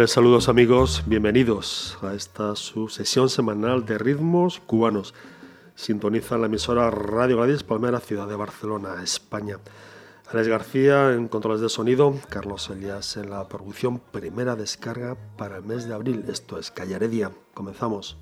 Cordiales saludos amigos, bienvenidos a esta su sesión semanal de ritmos cubanos. Sintoniza la emisora Radio Gladys Palmera, ciudad de Barcelona, España. Alex García en controles de sonido, Carlos Elias en la producción, primera descarga para el mes de abril. Esto es Callaredia. Comenzamos.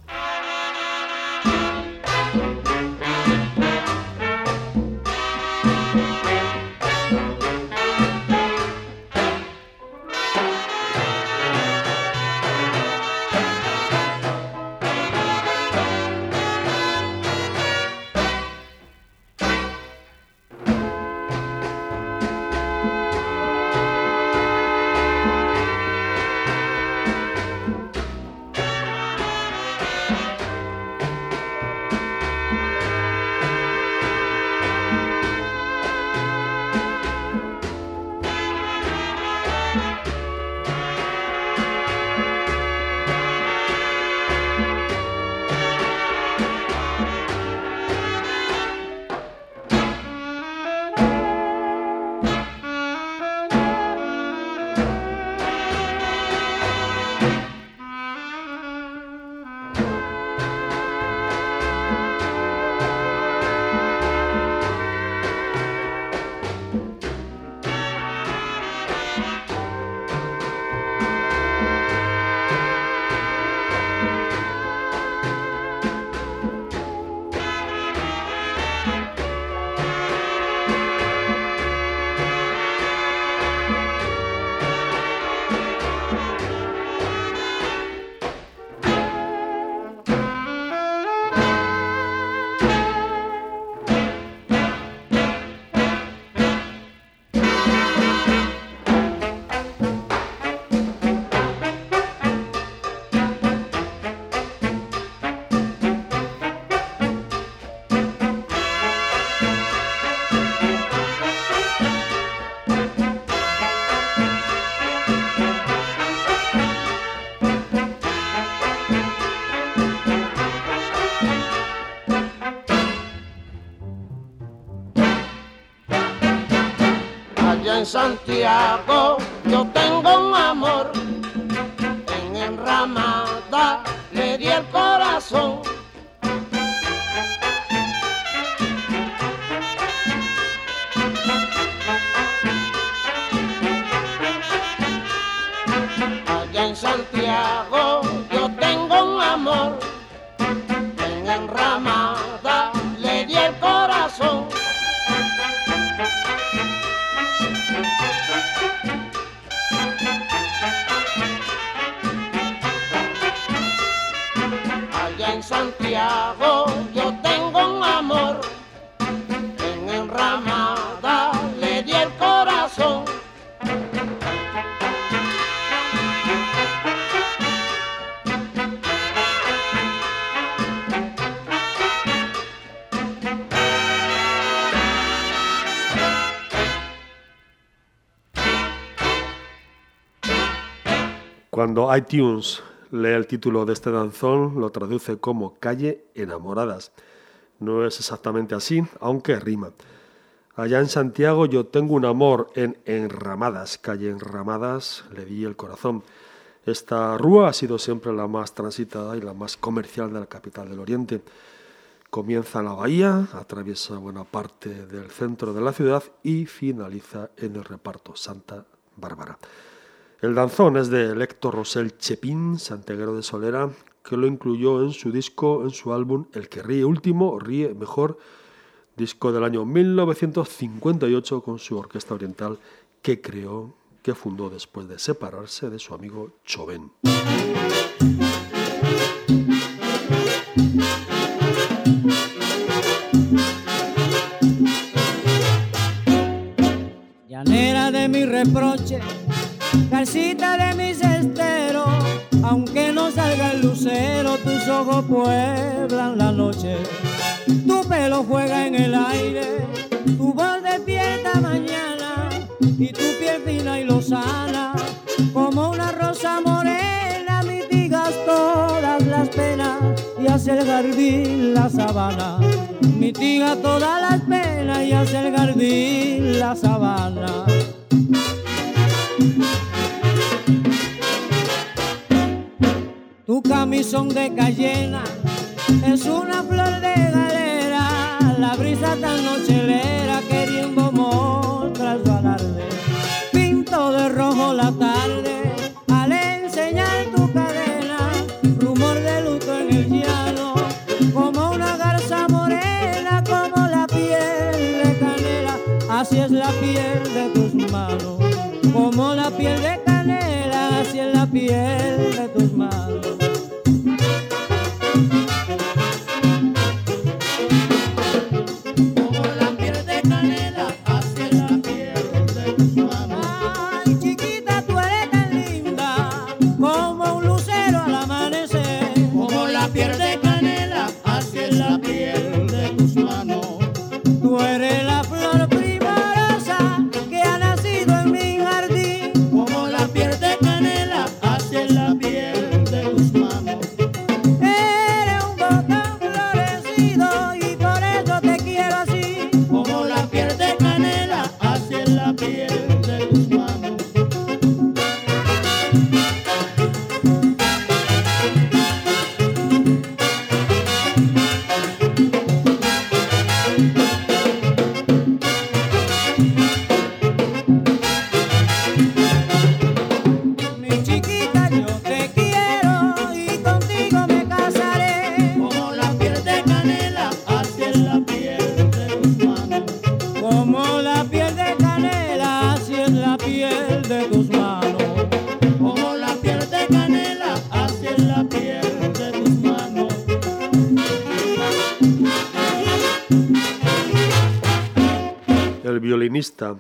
En enramada le di el corazón. Allá en Santiago Cuando iTunes lee el título de este danzón, lo traduce como Calle Enamoradas. No es exactamente así, aunque rima. Allá en Santiago yo tengo un amor en Enramadas, calle Enramadas, le di el corazón. Esta rúa ha sido siempre la más transitada y la más comercial de la capital del Oriente. Comienza en la bahía, atraviesa buena parte del centro de la ciudad y finaliza en el reparto Santa Bárbara. El danzón es de Héctor Rosell Chepín, santeguero de Solera, que lo incluyó en su disco, en su álbum El que ríe último, ríe mejor, disco del año 1958 con su orquesta oriental que creó, que fundó después de separarse de su amigo Choven. Llanera de mi reproche, calcita de mis esteros, aunque no salga el lucero, tus ojos pueblan la noche. Tu pelo juega en el aire, tu voz despierta mañana y tu piel fina y lozana, como una rosa morena, mitigas todas las penas y hace el jardín la sabana. Mitiga todas las penas y hace el jardín la sabana. Son de cayena, es una flor de galera, la brisa tan nochelera queriendo mostrar su alarde. Pinto de rojo la tarde al enseñar tu cadena, rumor de luto en el llano, como una garza morena, como la piel de canela, así es la piel de tus manos, como la piel de canela, así es la piel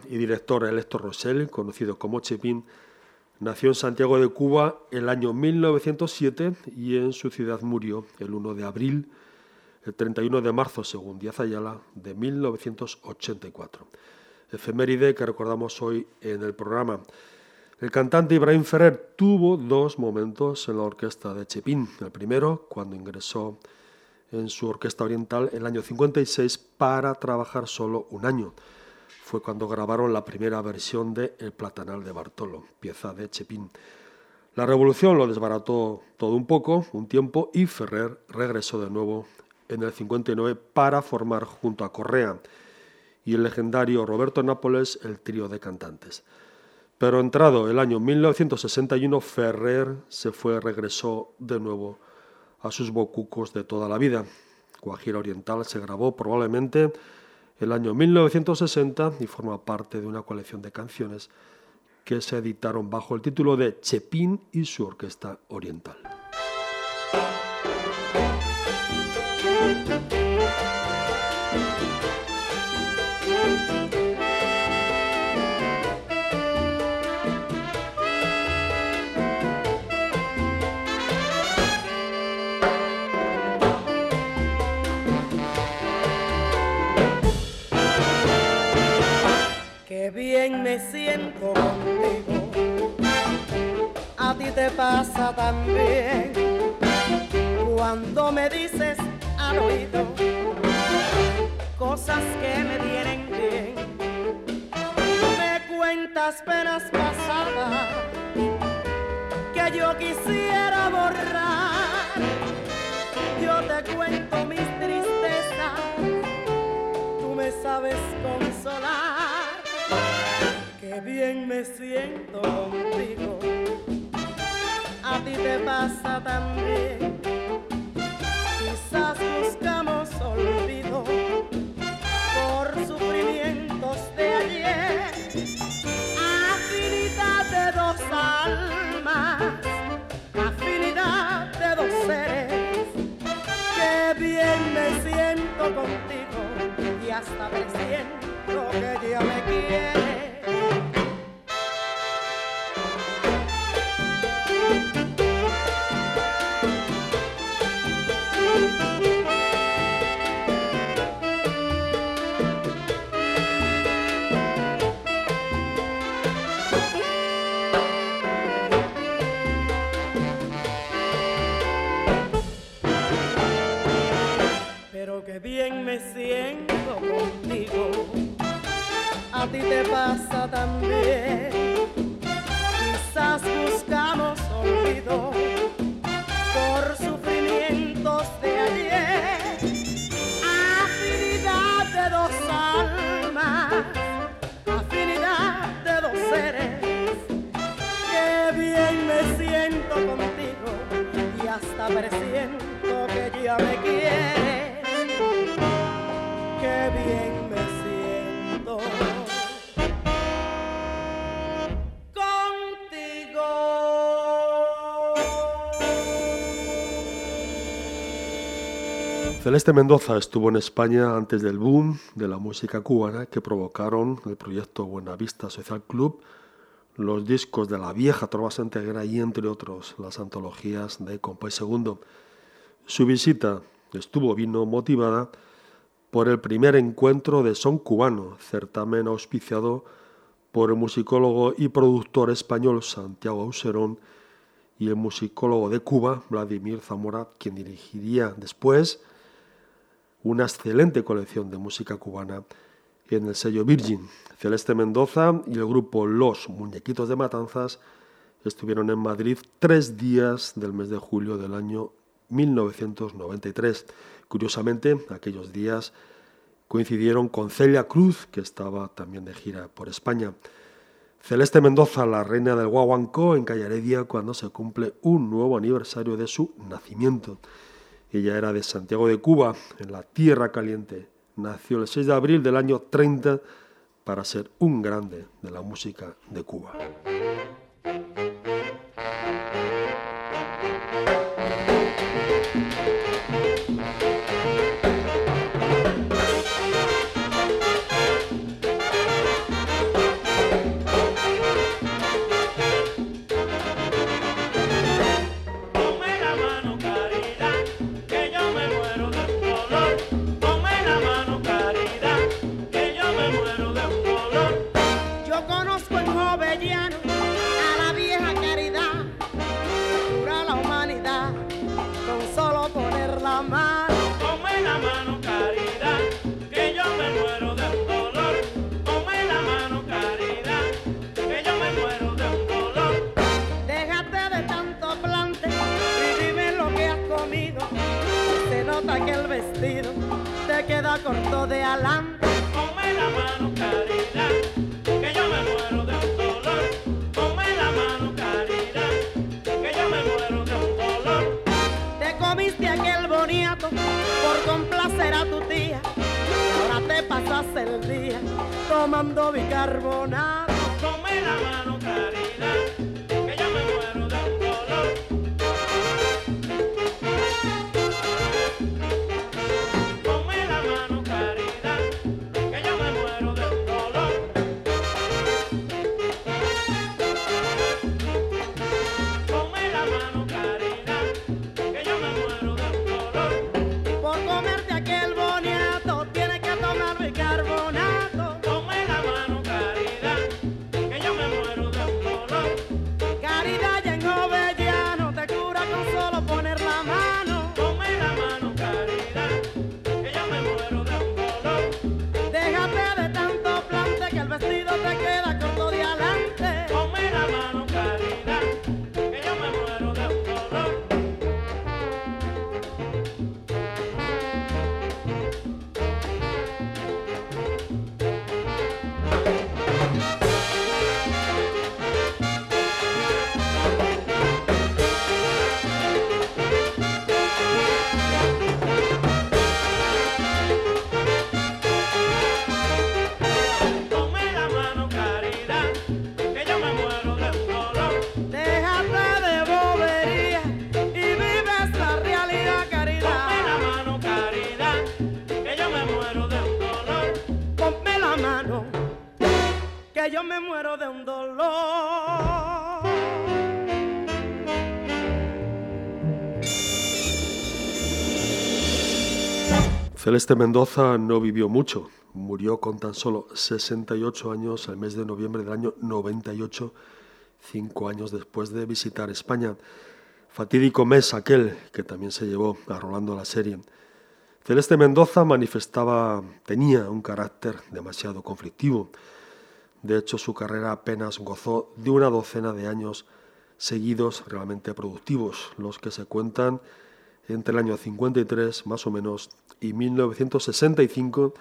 y director Electo Rosell, conocido como Chepin, nació en Santiago de Cuba el año 1907 y en su ciudad murió el 1 de abril, el 31 de marzo, según Díaz Ayala, de 1984. Efeméride que recordamos hoy en el programa. El cantante Ibrahim Ferrer tuvo dos momentos en la orquesta de Chepin. El primero, cuando ingresó en su orquesta oriental el año 56 para trabajar solo un año. Fue cuando grabaron la primera versión de El Platanal de Bartolo, pieza de Chepin. La revolución lo desbarató todo un poco, un tiempo, y Ferrer regresó de nuevo en el 59 para formar junto a Correa y el legendario Roberto Nápoles el trío de cantantes. Pero entrado el año 1961, Ferrer se fue, regresó de nuevo a sus bocucos de toda la vida. Guajira Oriental se grabó probablemente el año 1960 y forma parte de una colección de canciones que se editaron bajo el título de Chepín y su Orquesta Oriental. Bien me siento contigo, a ti te pasa también cuando me dices al oído cosas que me vienen bien. Me cuentas penas pasadas que yo quisiera borrar. Yo te cuento mis tristezas tú me sabes consolar. Qué bien me siento contigo, a ti te pasa también. Quizás buscamos olvido por sufrimientos de ayer. Afinidad de dos almas, afinidad de dos seres. Qué bien me siento contigo y hasta presiento que ya me a ti te pasa también. Quizás buscamos olvido por sufrimientos de ayer. Afinidad de dos almas, afinidad de dos seres. Qué bien me siento contigo y hasta presiento que ya me quieres. Celeste Mendoza estuvo en España antes del boom de la música cubana que provocaron el proyecto Buenavista Social Club, los discos de la vieja Trova Santegra y entre otros las antologías de Compay Segundo. Su visita estuvo vino motivada por el primer encuentro de Son Cubano, certamen auspiciado por el musicólogo y productor español Santiago Auserón y el musicólogo de Cuba, Vladimir Zamora, quien dirigiría después una excelente colección de música cubana en el sello Virgin. Celeste Mendoza y el grupo Los Muñequitos de Matanzas estuvieron en Madrid tres días del mes de julio del año 1993. Curiosamente, aquellos días coincidieron con Celia Cruz, que estaba también de gira por España. Celeste Mendoza, la reina del Guaguancó en Calle cuando se cumple un nuevo aniversario de su nacimiento. Ella era de Santiago de Cuba, en la Tierra Caliente. Nació el 6 de abril del año 30 para ser un grande de la música de Cuba. Celeste Mendoza no vivió mucho, murió con tan solo 68 años el mes de noviembre del año 98, cinco años después de visitar España. Fatídico mes aquel que también se llevó a la serie. Celeste Mendoza manifestaba, tenía un carácter demasiado conflictivo. De hecho, su carrera apenas gozó de una docena de años seguidos realmente productivos, los que se cuentan entre el año 53 más o menos y 1965,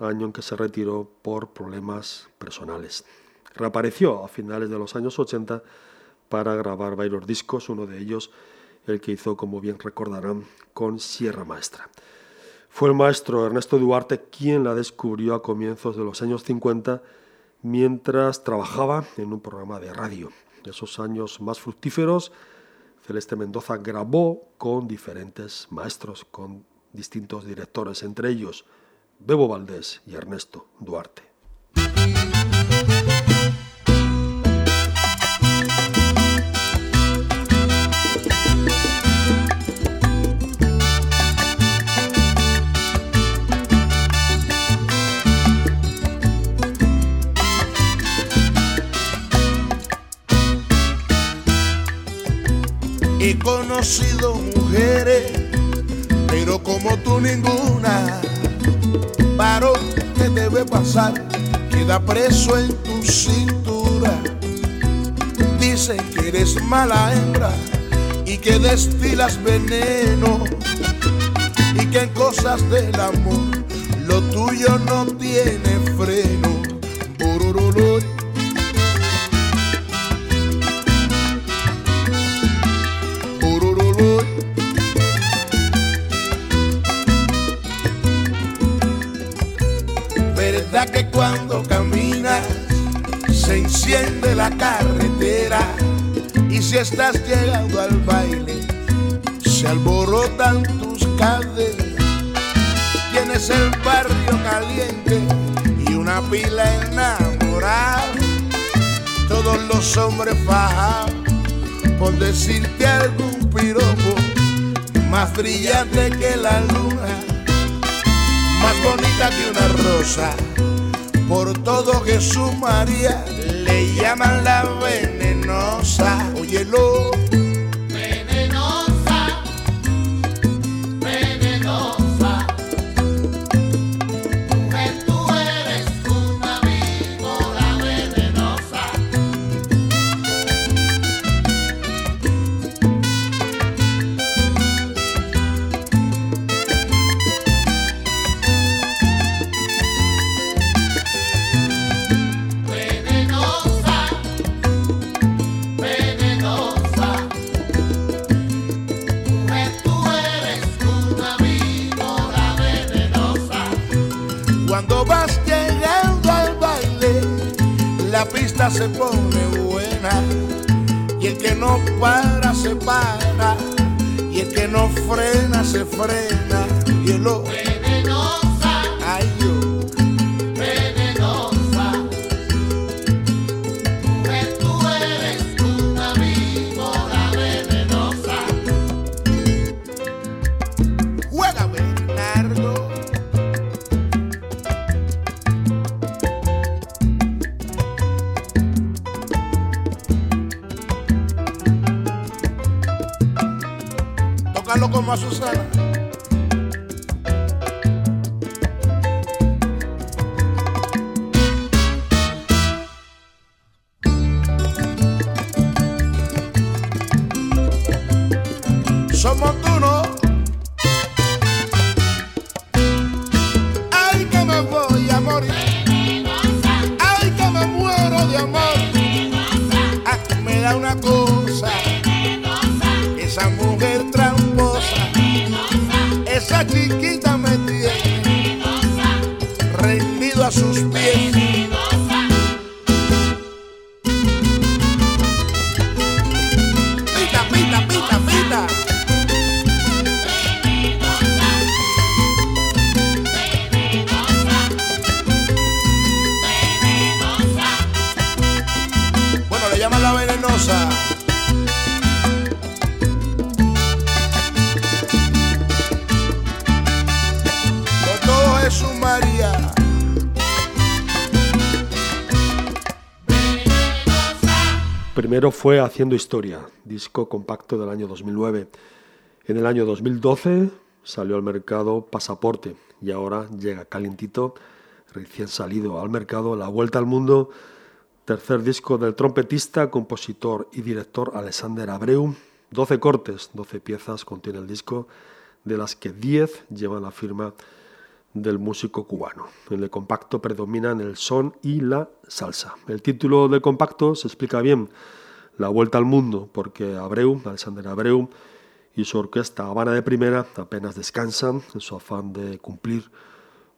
año en que se retiró por problemas personales. Reapareció a finales de los años 80 para grabar varios discos, uno de ellos el que hizo, como bien recordarán, con Sierra Maestra. Fue el maestro Ernesto Duarte quien la descubrió a comienzos de los años 50 mientras trabajaba en un programa de radio. Esos años más fructíferos, Celeste Mendoza grabó con diferentes maestros, con distintos directores, entre ellos Bebo Valdés y Ernesto Duarte. Conocido mujeres, pero como tú ninguna. Paro que debe pasar, queda preso en tu cintura. Dicen que eres mala hembra y que destilas veneno y que en cosas del amor lo tuyo no tiene freno. Cuando caminas se enciende la carretera? Y si estás llegando al baile, se alborotan tus caderas. Tienes el barrio caliente y una pila enamorada. Todos los hombres fajados por decirte algún piropo más brillante que la luna más bonita que una rosa. Por todo Jesús María le llaman la venenosa. Óyelo. refrena Haciendo Historia, disco compacto del año 2009. En el año 2012 salió al mercado Pasaporte y ahora llega calientito, recién salido al mercado, La Vuelta al Mundo, tercer disco del trompetista, compositor y director Alexander Abreu. 12 cortes, 12 piezas contiene el disco, de las que 10 llevan la firma del músico cubano. En el compacto predominan el son y la salsa. El título del compacto se explica bien. La vuelta al mundo, porque Abreu, Alexander Abreu y su orquesta Habana de Primera apenas descansan en su afán de cumplir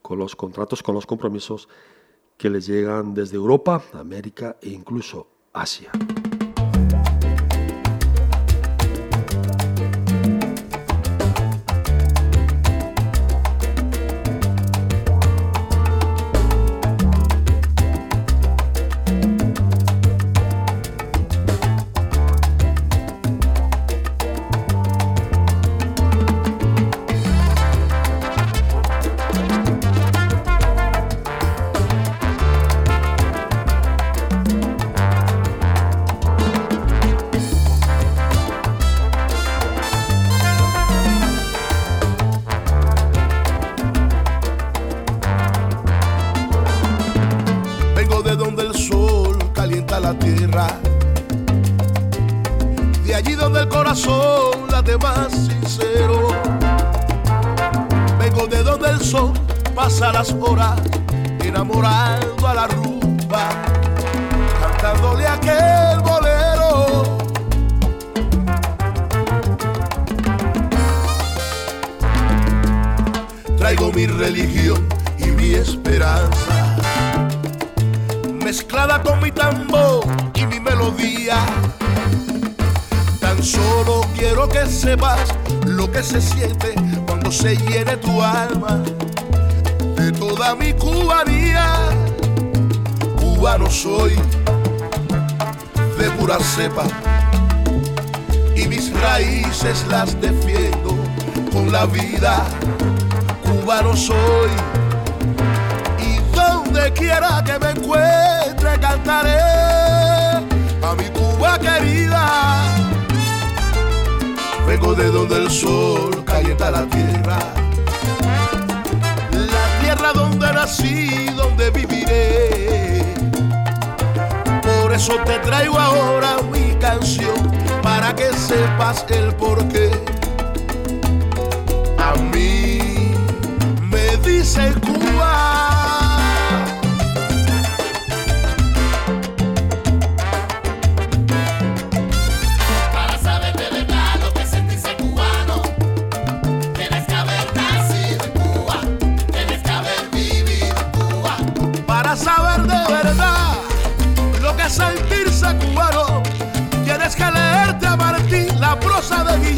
con los contratos, con los compromisos que les llegan desde Europa, América e incluso Asia. Mi cubanía. Cubano soy de pura cepa y mis raíces las defiendo con la vida. Cubano soy y donde quiera que me encuentre cantaré a mi Cuba querida. Vengo de donde el sol calienta la tierra, nací, donde viviré. Por eso te traigo ahora mi canción para que sepas el porqué. A mí me dice Cuba. Prosa de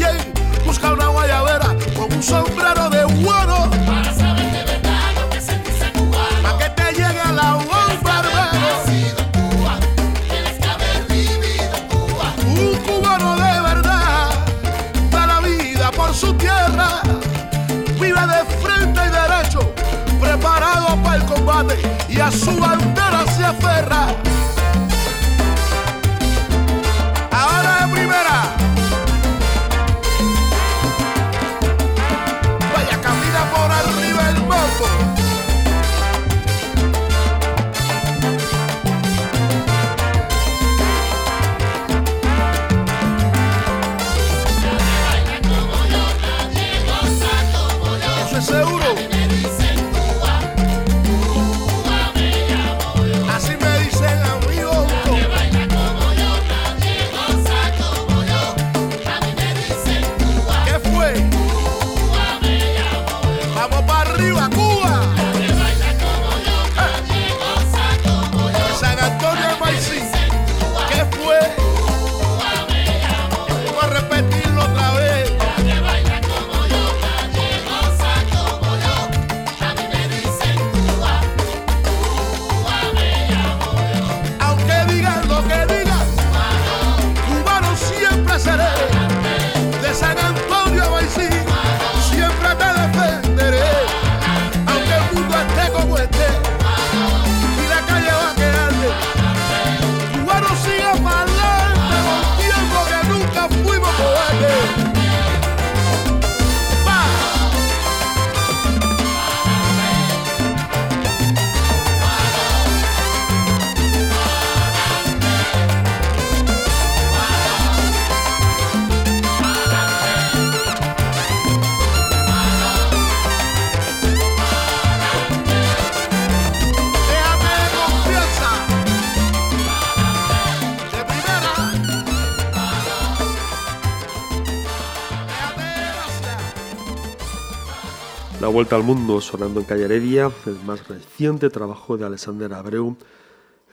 Vuelta al Mundo sonando en Calle Heredia, el más reciente trabajo de Alexander Abreu,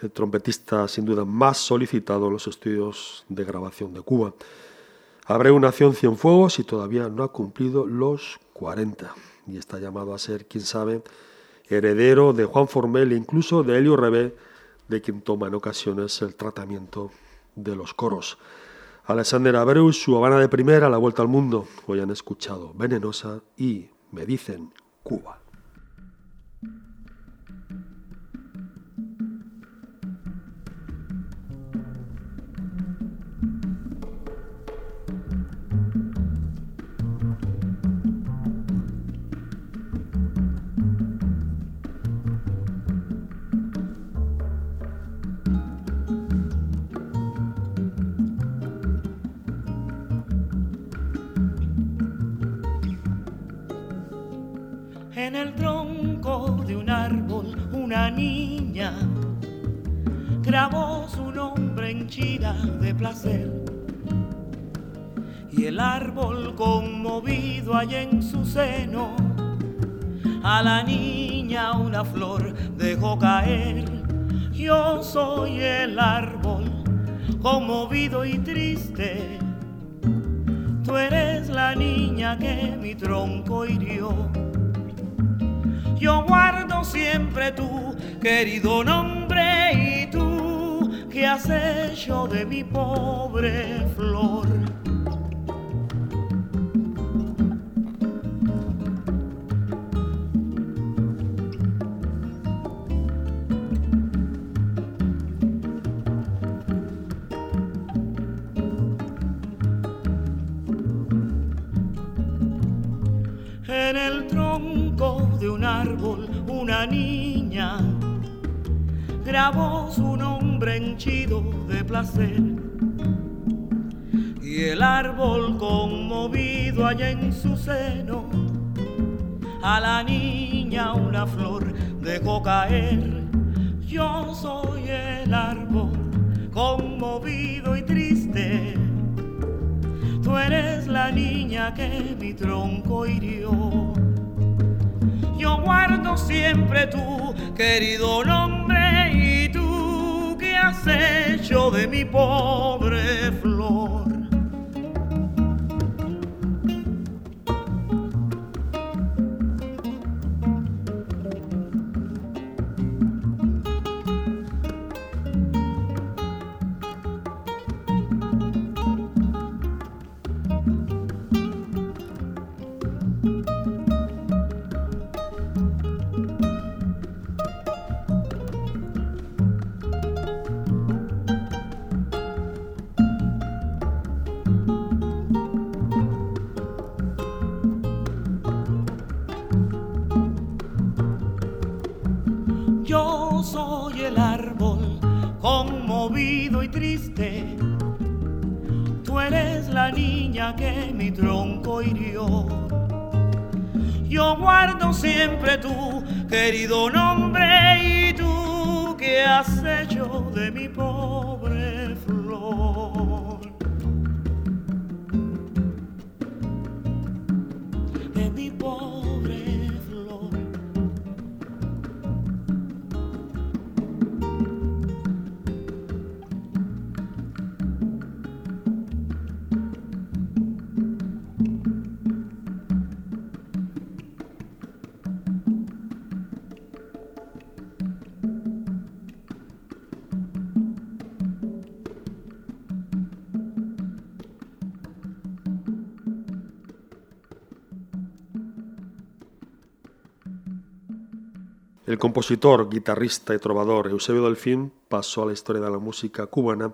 el trompetista sin duda más solicitado en los estudios de grabación de Cuba. Abreu nació en Cienfuegos y todavía no ha cumplido los 40 y está llamado a ser, quién sabe, heredero de Juan Formel e incluso de Helio Rebé, de quien toma en ocasiones el tratamiento de los coros. Alexander Abreu, su Habana de primera, la vuelta al mundo. Hoy han escuchado Venenosa y me dicen Cuba. Y el árbol conmovido allá en su seno, a la niña una flor dejó caer. Yo soy el árbol conmovido y triste. Tú eres la niña que mi tronco hirió. Yo guardo siempre tu querido nombre que has hecho de mi pobre flor. En el tronco de un árbol una niña grabó su nombre henchido de placer. Y el árbol conmovido allá en su seno, a la niña una flor dejó caer. Yo soy el árbol conmovido y triste. Tú eres la niña que mi tronco hirió. Yo guardo siempre tu querido nombre hecho de mi pobre flor. El compositor, guitarrista y trovador Eusebio Delfín pasó a la historia de la música cubana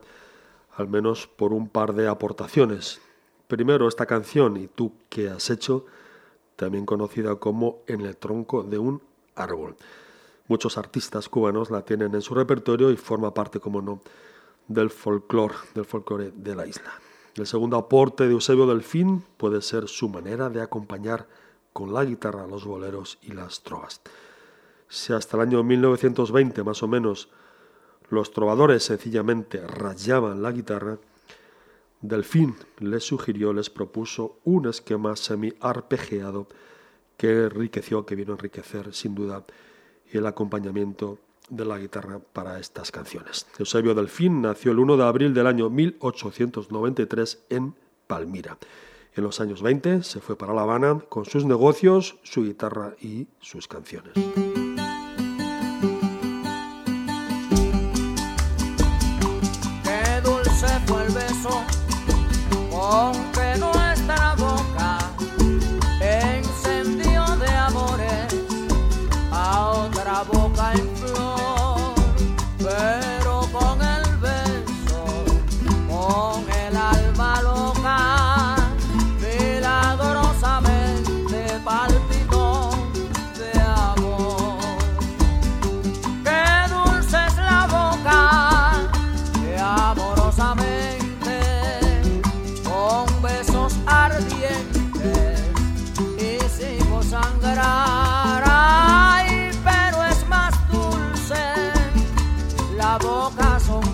al menos por un par de aportaciones. Primero esta canción, ¿Y tú qué has hecho?, también conocida como En el tronco de un árbol. Muchos artistas cubanos la tienen en su repertorio y forma parte, como no, del folclore, del folclore de la isla. El segundo aporte de Eusebio Delfín puede ser su manera de acompañar con la guitarra los boleros y las trovas. Si hasta el año 1920 más o menos los trovadores sencillamente rayaban la guitarra, Delfín les sugirió, les propuso un esquema semi-arpegiado que enriqueció, que vino a enriquecer sin duda el acompañamiento de la guitarra para estas canciones. Eusebio Delfín nació el 1 de abril del año 1893 en Palmira. En los años 20 se fue para La Habana con sus negocios, su guitarra y sus canciones. Boca sonriente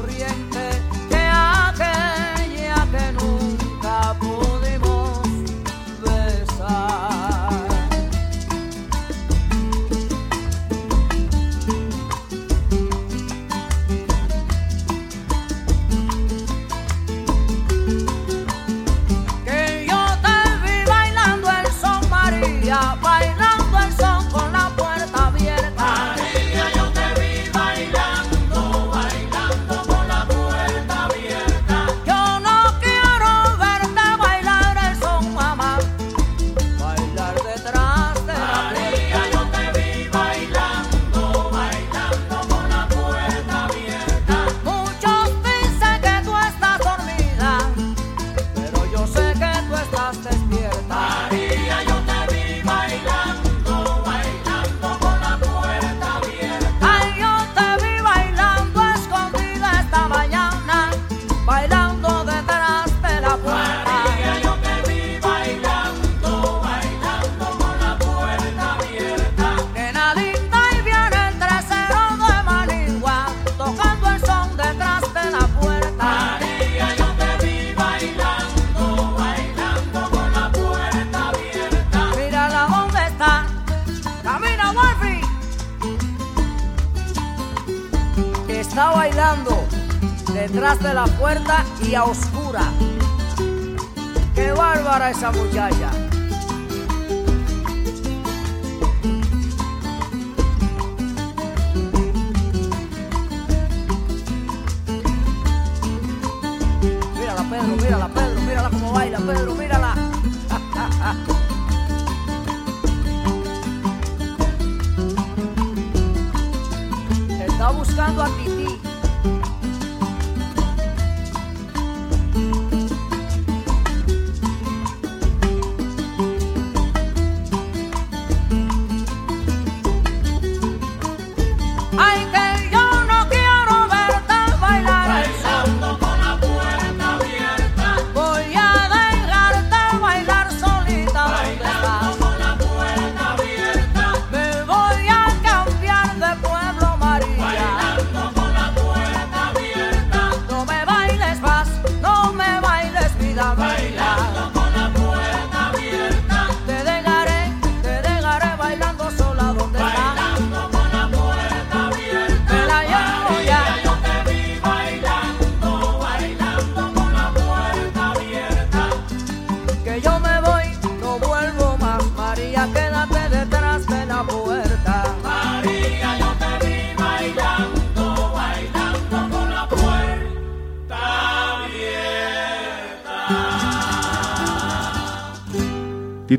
Está buscando a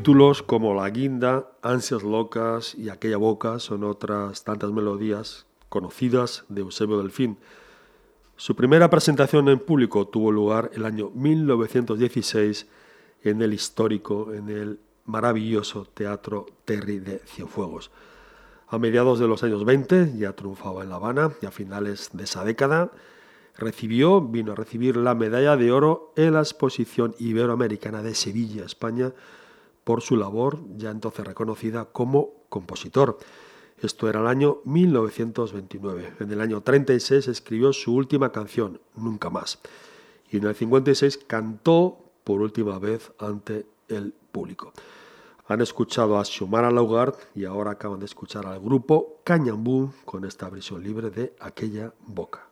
Títulos como La Guinda, Ansias Locas y Aquella Boca son otras tantas melodías conocidas de Eusebio Delfín. Su primera presentación en público tuvo lugar el año 1916 en el histórico, en el maravilloso Teatro Terry de Cienfuegos. A mediados de los años 20 ya triunfaba en La Habana y a finales de esa década recibió, vino a recibir la medalla de oro en la exposición iberoamericana de Sevilla, España, por su labor, ya entonces reconocida como compositor. Esto era el año 1929. En el año 36 escribió su última canción, Nunca más. Y en el 56 cantó por última vez ante el público. Han escuchado a Xiomara Laugard y ahora acaban de escuchar al grupo Cañambú con esta versión libre de Aquella Boca.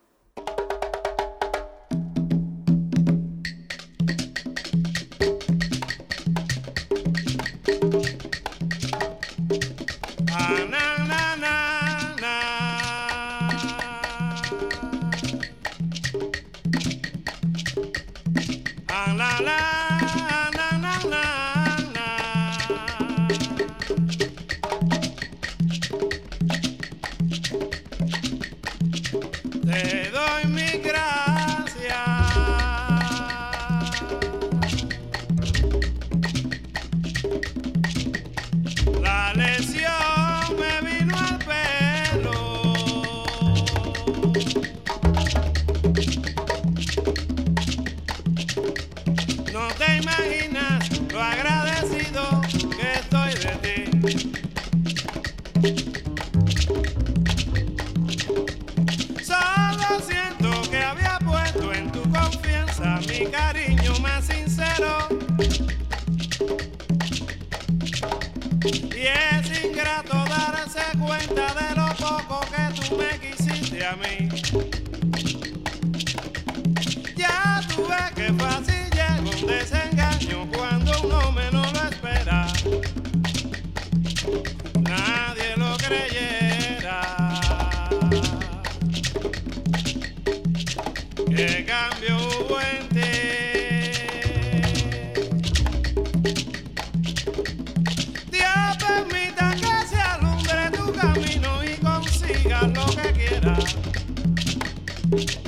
Yo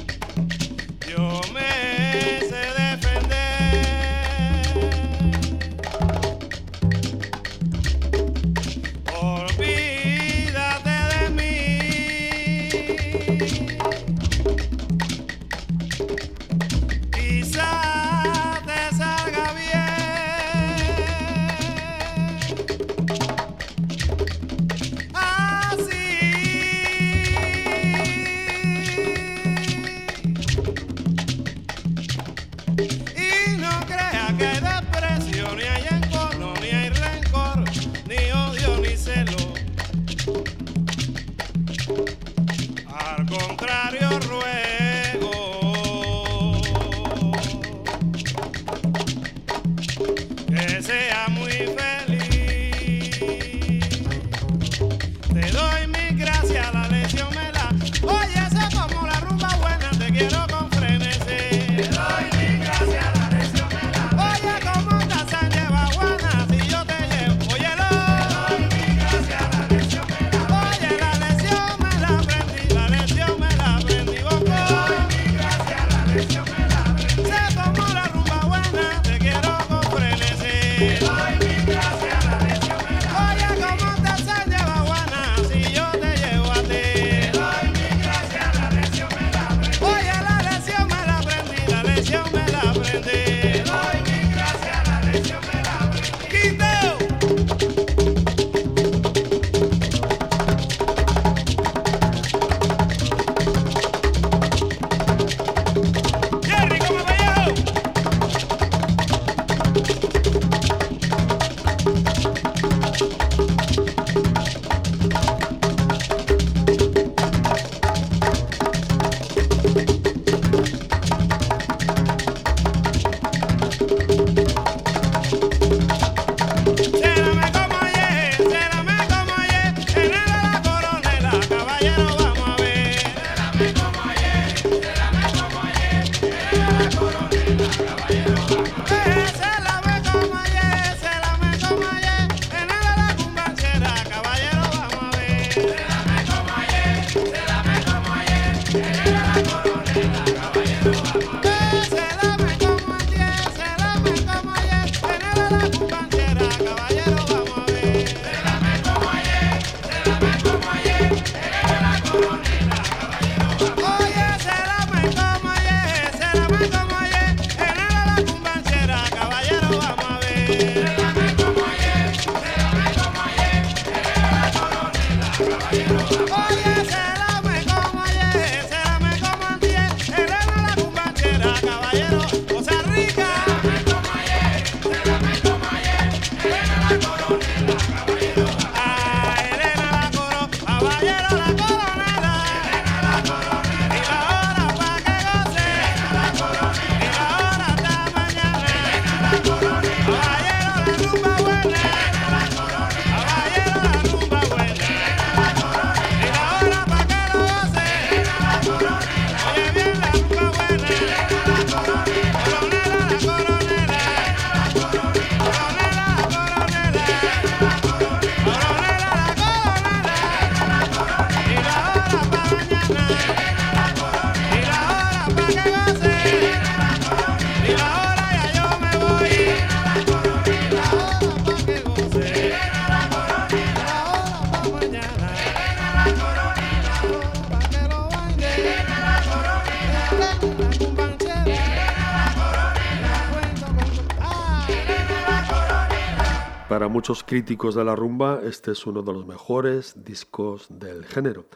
Para muchos críticos de la rumba, este es uno de los mejores discos del género.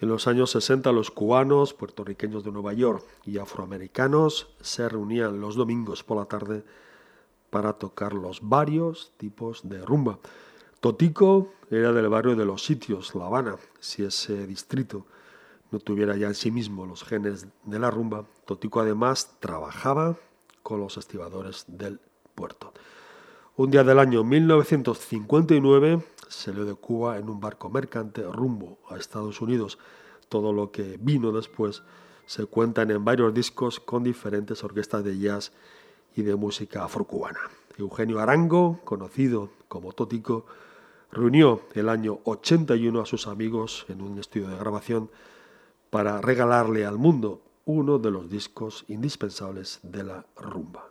En los años 60 los cubanos, puertorriqueños de Nueva York y afroamericanos se reunían los domingos por la tarde para tocar los varios tipos de rumba. Totico era del barrio de Los Sitios, La Habana. Si ese distrito no tuviera ya en sí mismo los genes de la rumba, Totico además trabajaba con los estibadores del puerto. Un día del año 1959 salió de Cuba en un barco mercante rumbo a Estados Unidos. Todo lo que vino después se cuentan en varios discos con diferentes orquestas de jazz y de música afrocubana. Eugenio Arango, conocido como Tótico, reunió el año 81 a sus amigos en un estudio de grabación para regalarle al mundo uno de los discos indispensables de la rumba.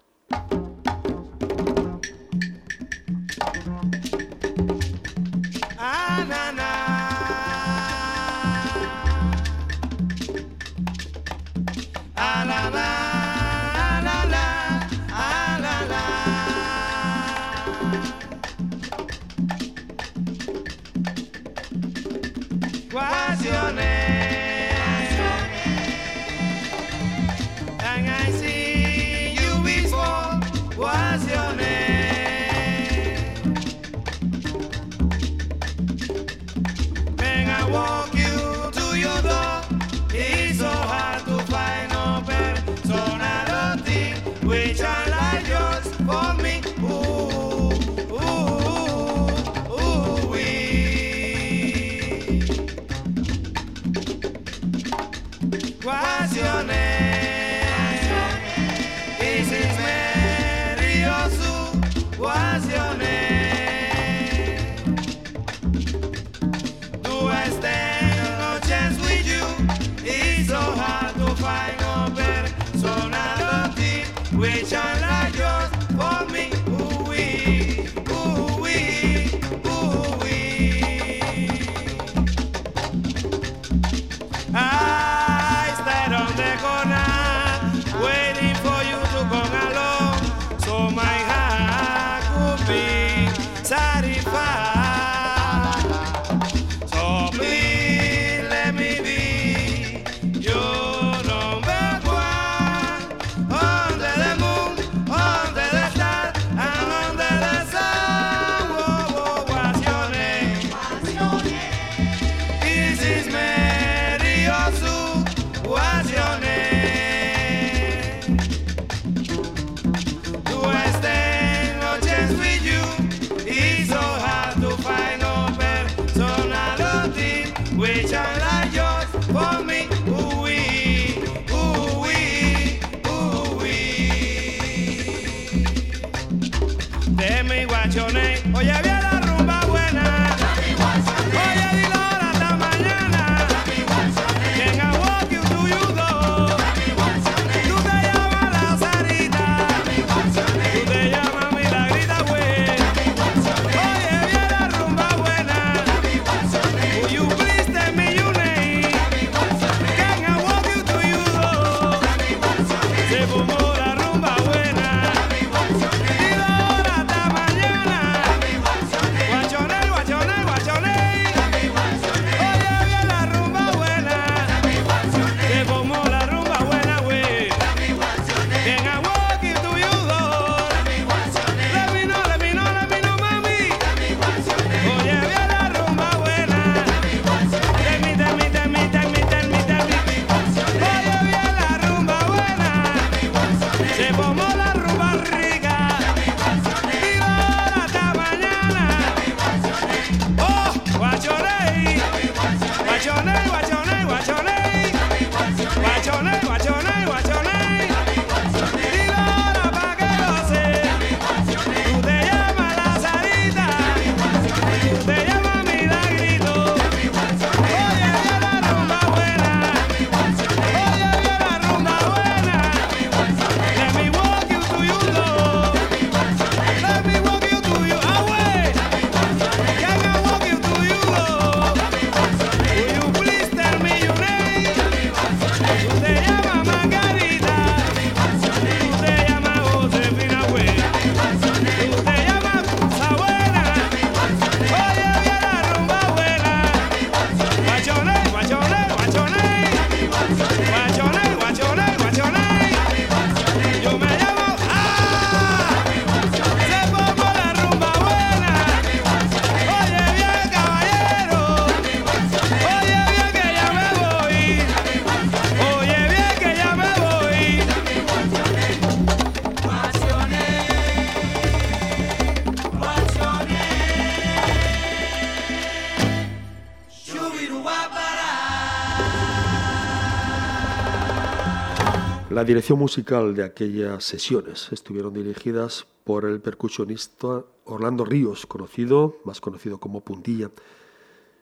La dirección musical de aquellas sesiones estuvieron dirigidas por el percusionista Orlando Ríos, conocido, más conocido como Puntilla.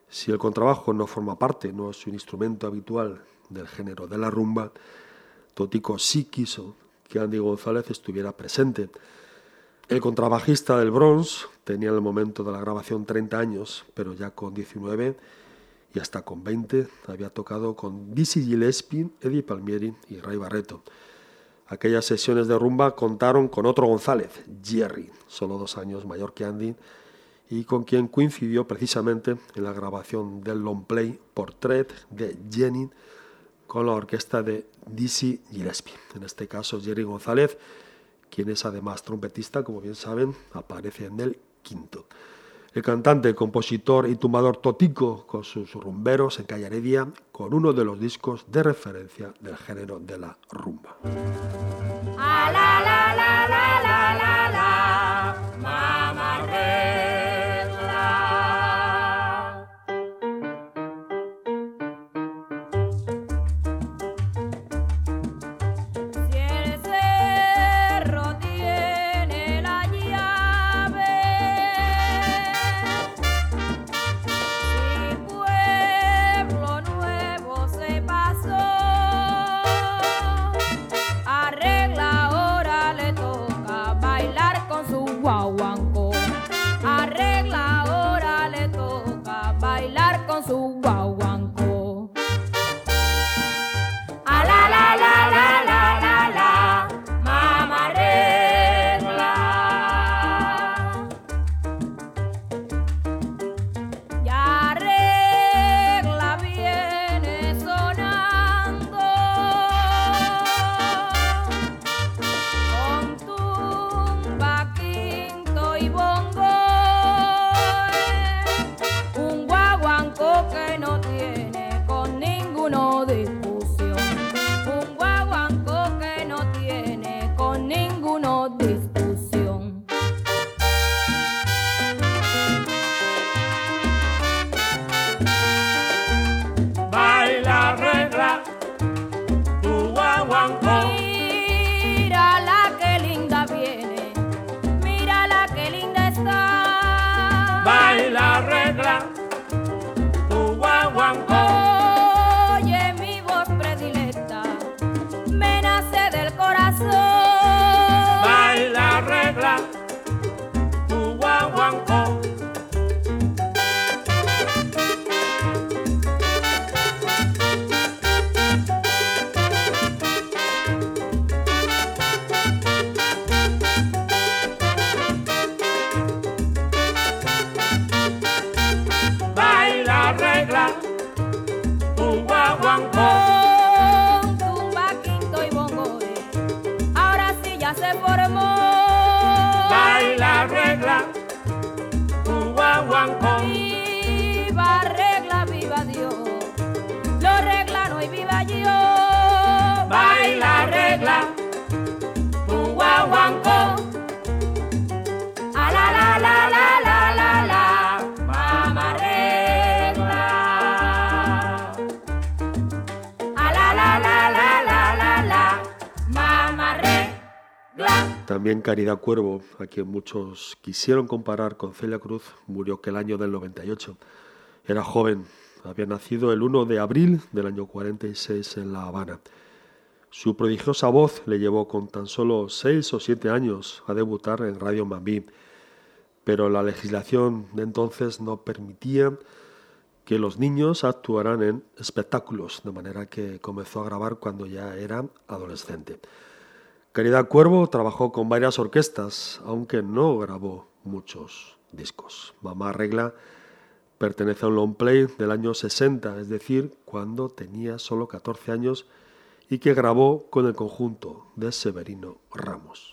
Si el contrabajo no forma parte, no es un instrumento habitual del género de la rumba, Totico sí quiso que Andy González estuviera presente. El contrabajista del Bronx tenía en el momento de la grabación 30 años, pero ya con 19 y hasta con 20 había tocado con Dizzy Gillespie, Eddie Palmieri y Ray Barreto. Aquellas sesiones de rumba contaron con otro González, Jerry, solo dos años mayor que Andy, y con quien coincidió precisamente en la grabación del long play Portrait de Jenny con la orquesta de Dizzy Gillespie. En este caso, Jerry González, quien es además trompetista, como bien saben, aparece en el quinto. El cantante, compositor y tumbador Totico con sus rumberos en Calle Heredia, con uno de los discos de referencia del género de la rumba. A azul. También Caridad Cuervo, a quien muchos quisieron comparar con Celia Cruz, murió aquel año del 98. Era joven, había nacido el 1 de abril del año 46 en La Habana. Su prodigiosa voz le llevó con tan solo 6 o 7 años a debutar en Radio Mambí, pero la legislación de entonces no permitía que los niños actuaran en espectáculos, de manera que comenzó a grabar cuando ya era adolescente. Caridad Cuervo trabajó con varias orquestas, aunque no grabó muchos discos. Mamá Regla pertenece a un long play del año 60, es decir, cuando tenía solo 14 años y que grabó con el conjunto de Severino Ramos.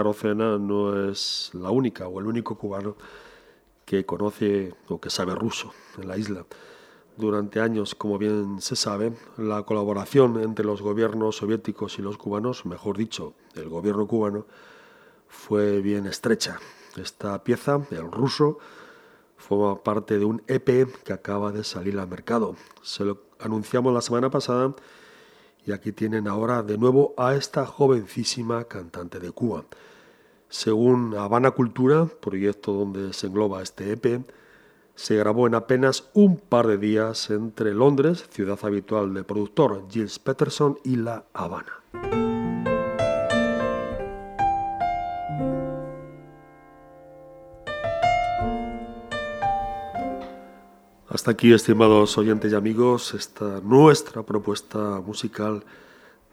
Arocena no es la única o el único cubano que conoce o que sabe ruso en la isla. Durante años, como bien se sabe, la colaboración entre los gobiernos soviéticos y los cubanos, mejor dicho, el gobierno cubano, fue bien estrecha. Esta pieza, el ruso, forma parte de un EP que acaba de salir al mercado. Se lo anunciamos la semana pasada y aquí tienen ahora de nuevo a esta jovencísima cantante de Cuba. Según Habana Cultura, proyecto donde se engloba este EP, se grabó en apenas un par de días entre Londres, ciudad habitual del productor Gilles Peterson, y La Habana. Aquí, estimados oyentes y amigos, esta nuestra propuesta musical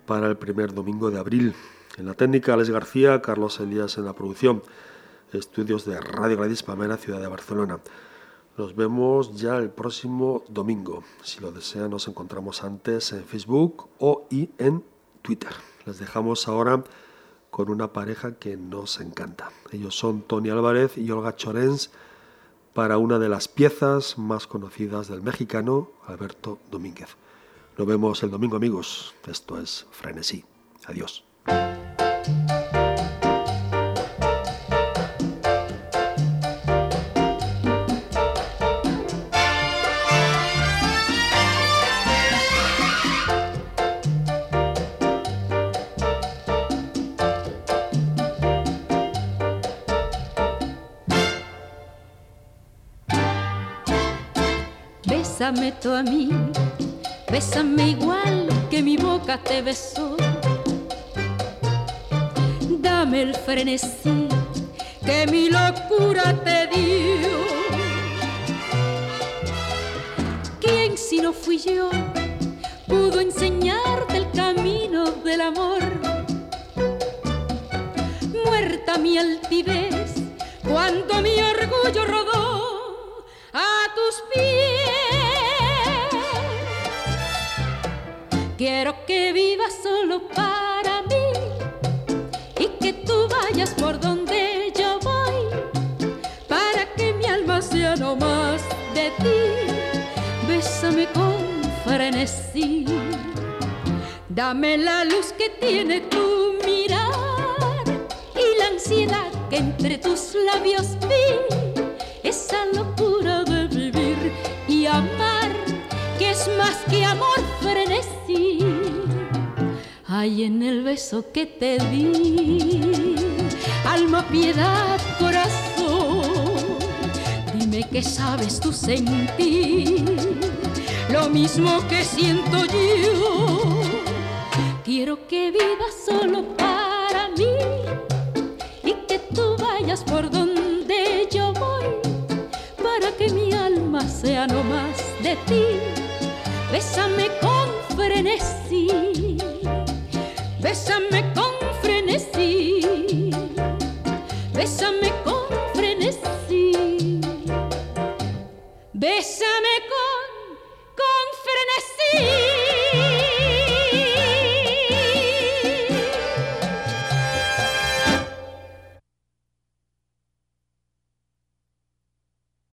para el primer domingo de abril. En la técnica, Alex García, Carlos Elías en la producción, estudios de Radio Gladys Pamela, ciudad de Barcelona. Nos vemos ya el próximo domingo. Si lo desean, nos encontramos antes en Facebook o en Twitter. Les dejamos ahora con una pareja que nos encanta. Ellos son Tony Álvarez y Olga Chorens para una de las piezas más conocidas del mexicano Alberto Domínguez. Nos vemos el domingo amigos. Esto es Frenesí. Adiós. Bésame tú a mí, bésame igual que mi boca te besó. Dame el frenesí que mi locura te dio. ¿Quién si no fui yo pudo enseñarte el camino del amor? Muerta mi altivez cuando mi orgullo rodó a tus pies. Quiero que vivas solo para mí y que tú vayas por donde yo voy para que mi alma sea no más de ti. Bésame con frenesí, dame la luz que tiene tu mirar y la ansiedad que entre tus labios vi, Hay en el beso que te di, alma, piedad, corazón. Dime que sabes tú sentir lo mismo que siento yo. Quiero que vivas solo para mí y que tú vayas por donde yo voy para que mi alma sea no más de ti. Bésame con frenesí, bésame con frenesí, bésame con frenesí. Bésame